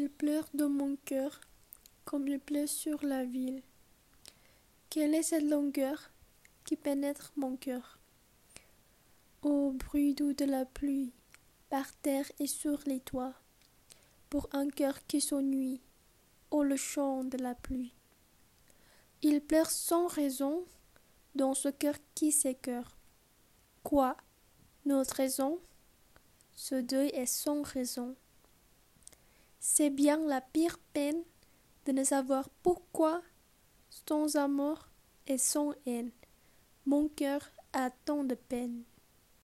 Il pleure dans mon cœur comme il pleut sur la ville. Quelle est cette longueur qui pénètre mon cœur? Ô bruit doux de la pluie, par terre et sur les toits, pour un cœur qui s'ennuie, ô le chant de la pluie. Il pleure sans raison dans ce cœur qui s'écœure. Quoi? Notre raison? Ce deuil est sans raison. C'est bien la pire peine de ne savoir pourquoi, sans amour et sans haine, mon cœur a tant de peine.